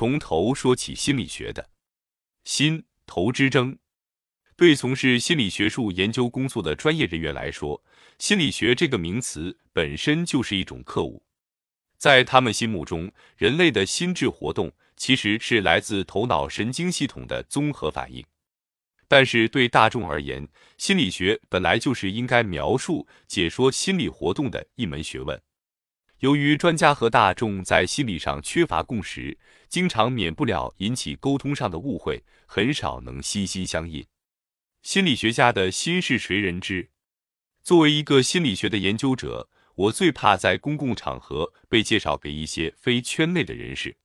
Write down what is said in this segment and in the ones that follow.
从头说起心理学的心头之争。对从事心理学术研究工作的专业人员来说，心理学这个名词本身就是一种刻物。在他们心目中，人类的心智活动其实是来自头脑神经系统的综合反应。但是对大众而言，心理学本来就是应该描述、解说心理活动的一门学问。由于专家和大众在心理上缺乏共识，经常免不了引起沟通上的误会，很少能心心相印。心理学家的心是谁人知？作为一个心理学的研究者，我最怕在公共场合被介绍给一些非圈内的人士。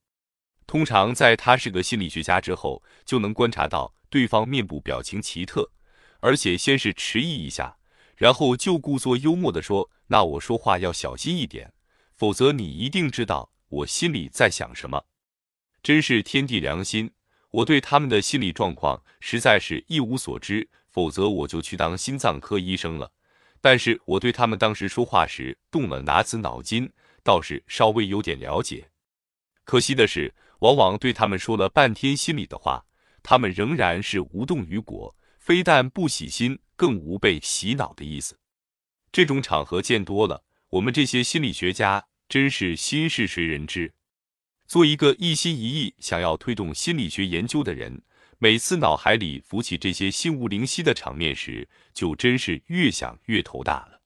通常在他是个心理学家之后，就能观察到对方面部表情奇特，而且先是迟疑一下，然后就故作幽默地说：“那我说话要小心一点，否则你一定知道我心里在想什么。”真是天地良心。我对他们的心理状况实在是一无所知，否则我就去当心脏科医生了。但是我对他们当时说话时动了哪子脑筋，倒是稍微有点了解。可惜的是，往往对他们说了半天心里的话，他们仍然是无动于果，非但不洗心，更无被洗脑的意思。这种场合见多了，我们这些心理学家真是心事谁人知。做一个一心一意想要推动心理学研究的人，每次脑海里浮起这些心无灵犀的场面时，就真是越想越头大了。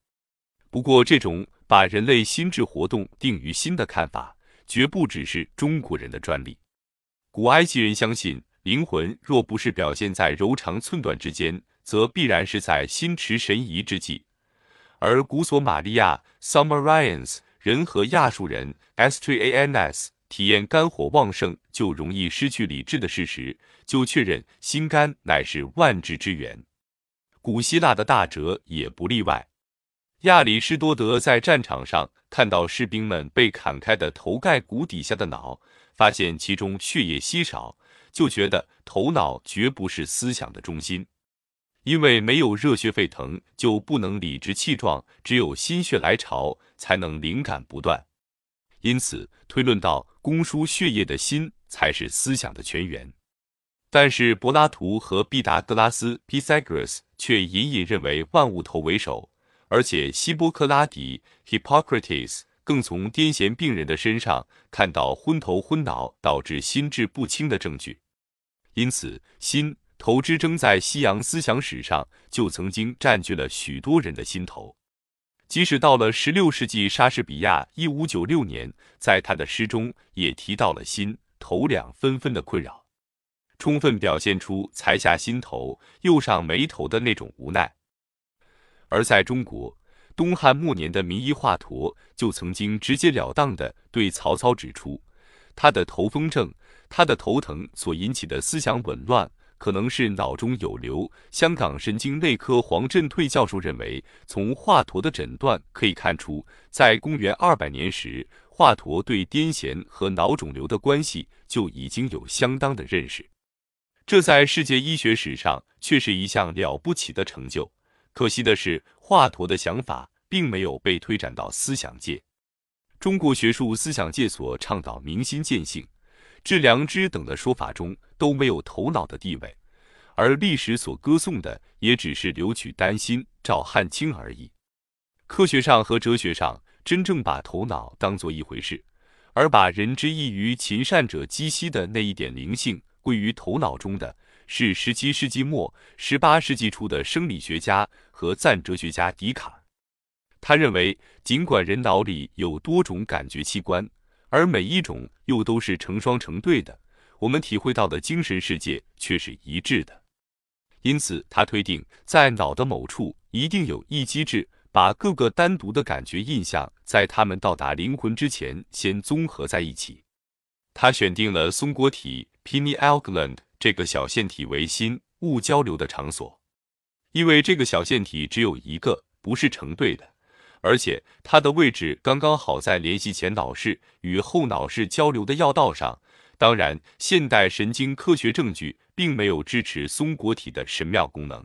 不过，这种把人类心智活动定于心的看法，绝不只是中国人的专利。古埃及人相信，灵魂若不是表现在柔长寸短之间，则必然是在心驰神怡之际。而古索马利亚 （Sumerians） 人和亚述人 （Astrians）。体验肝火旺盛就容易失去理智的事实，就确认心肝乃是万智之源。古希腊的大哲也不例外。亚里士多德在战场上看到士兵们被砍开的头盖骨底下的脑，发现其中血液稀少，就觉得头脑绝不是思想的中心，因为没有热血沸腾，就不能理直气壮，只有心血来潮，才能灵感不断。因此推论到。供输血液的心才是思想的泉源，但是柏拉图和毕达哥拉斯 （Pythagoras） 却隐隐认为万物头为首，而且希波克拉底 （Hippocrates） 更从癫痫病人的身上看到昏头昏脑导致心智不清的证据。因此，心头之争在西洋思想史上就曾经占据了许多人的心头。即使到了十六世纪，莎士比亚一五九六年在他的诗中也提到了心头两纷纷的困扰，充分表现出才下心头又上眉头的那种无奈。而在中国，东汉末年的名医华佗就曾经直截了当地对曹操指出，他的头风症，他的头疼所引起的思想紊乱。可能是脑中有瘤。香港神经内科黄振退教授认为，从华佗的诊断可以看出，在公元二百年时，华佗对癫痫和脑肿瘤的关系就已经有相当的认识。这在世界医学史上却是一项了不起的成就。可惜的是，华佗的想法并没有被推展到思想界。中国学术思想界所倡导明心见性。致良知等的说法中都没有头脑的地位，而历史所歌颂的也只是留取丹心照汗青而已。科学上和哲学上真正把头脑当做一回事，而把人之异于禽善者积息的那一点灵性归于头脑中的，是十七世纪末、十八世纪初的生理学家和赞哲学家笛卡尔。他认为，尽管人脑里有多种感觉器官。而每一种又都是成双成对的，我们体会到的精神世界却是一致的。因此，他推定在脑的某处一定有一机制，把各个单独的感觉印象在它们到达灵魂之前先综合在一起。他选定了松果体 （pineal gland） 这个小腺体为心物交流的场所，因为这个小腺体只有一个，不是成对的。而且它的位置刚刚好在联系前脑室与后脑室交流的要道上。当然，现代神经科学证据并没有支持松果体的神妙功能。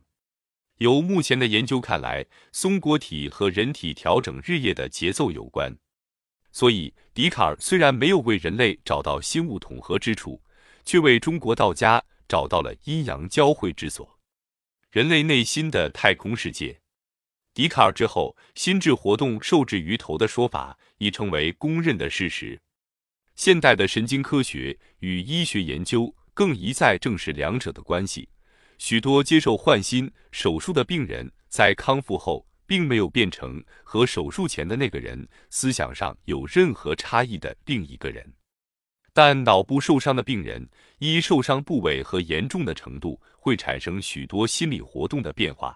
由目前的研究看来，松果体和人体调整日夜的节奏有关。所以，笛卡尔虽然没有为人类找到心物统合之处，却为中国道家找到了阴阳交汇之所——人类内心的太空世界。笛卡尔之后，心智活动受制于头的说法已成为公认的事实。现代的神经科学与医学研究更一再证实两者的关系。许多接受换心手术的病人在康复后，并没有变成和手术前的那个人思想上有任何差异的另一个人。但脑部受伤的病人，依受伤部位和严重的程度，会产生许多心理活动的变化。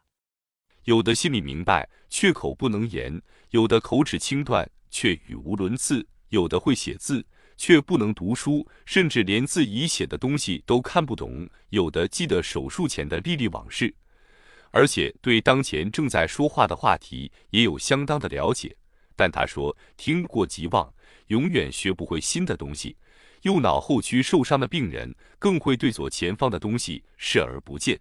有的心里明白，却口不能言；有的口齿清断，却语无伦次；有的会写字。却不能读书，甚至连自己写的东西都看不懂。有的记得手术前的历历往事，而且对当前正在说话的话题也有相当的了解。但他说，听过即忘，永远学不会新的东西。右脑后区受伤的病人更会对左前方的东西视而不见，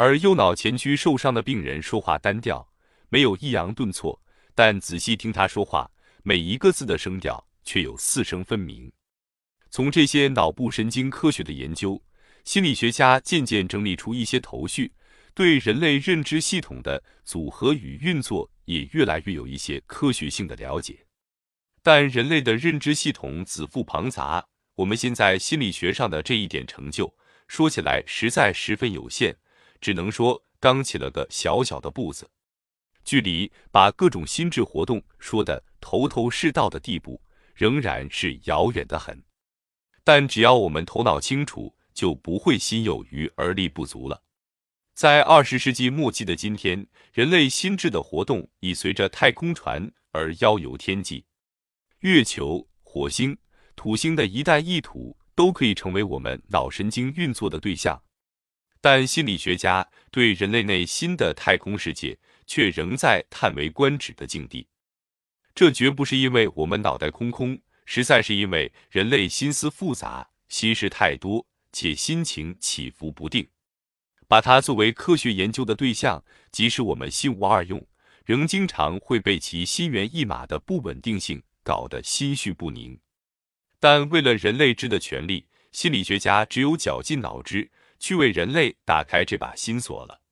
而右脑前区受伤的病人说话单调，没有抑扬顿挫，但仔细听他说话，每一个字的声调。却有四声分明。从这些脑部神经科学的研究，心理学家渐渐整理出一些头绪，对人类认知系统的组合与运作也越来越有一些科学性的了解。但人类的认知系统子复庞杂，我们现在心理学上的这一点成就，说起来实在十分有限，只能说刚起了个小小的步子，距离把各种心智活动说得头头是道的地步。仍然是遥远的很，但只要我们头脑清楚，就不会心有余而力不足了。在二十世纪末期的今天，人类心智的活动已随着太空船而遨游天际，月球、火星、土星的一带一土都可以成为我们脑神经运作的对象。但心理学家对人类内心的太空世界却仍在叹为观止的境地。这绝不是因为我们脑袋空空，实在是因为人类心思复杂，心事太多，且心情起伏不定。把它作为科学研究的对象，即使我们心无二用，仍经常会被其心猿意马的不稳定性搞得心绪不宁。但为了人类知的权利，心理学家只有绞尽脑汁去为人类打开这把心锁了。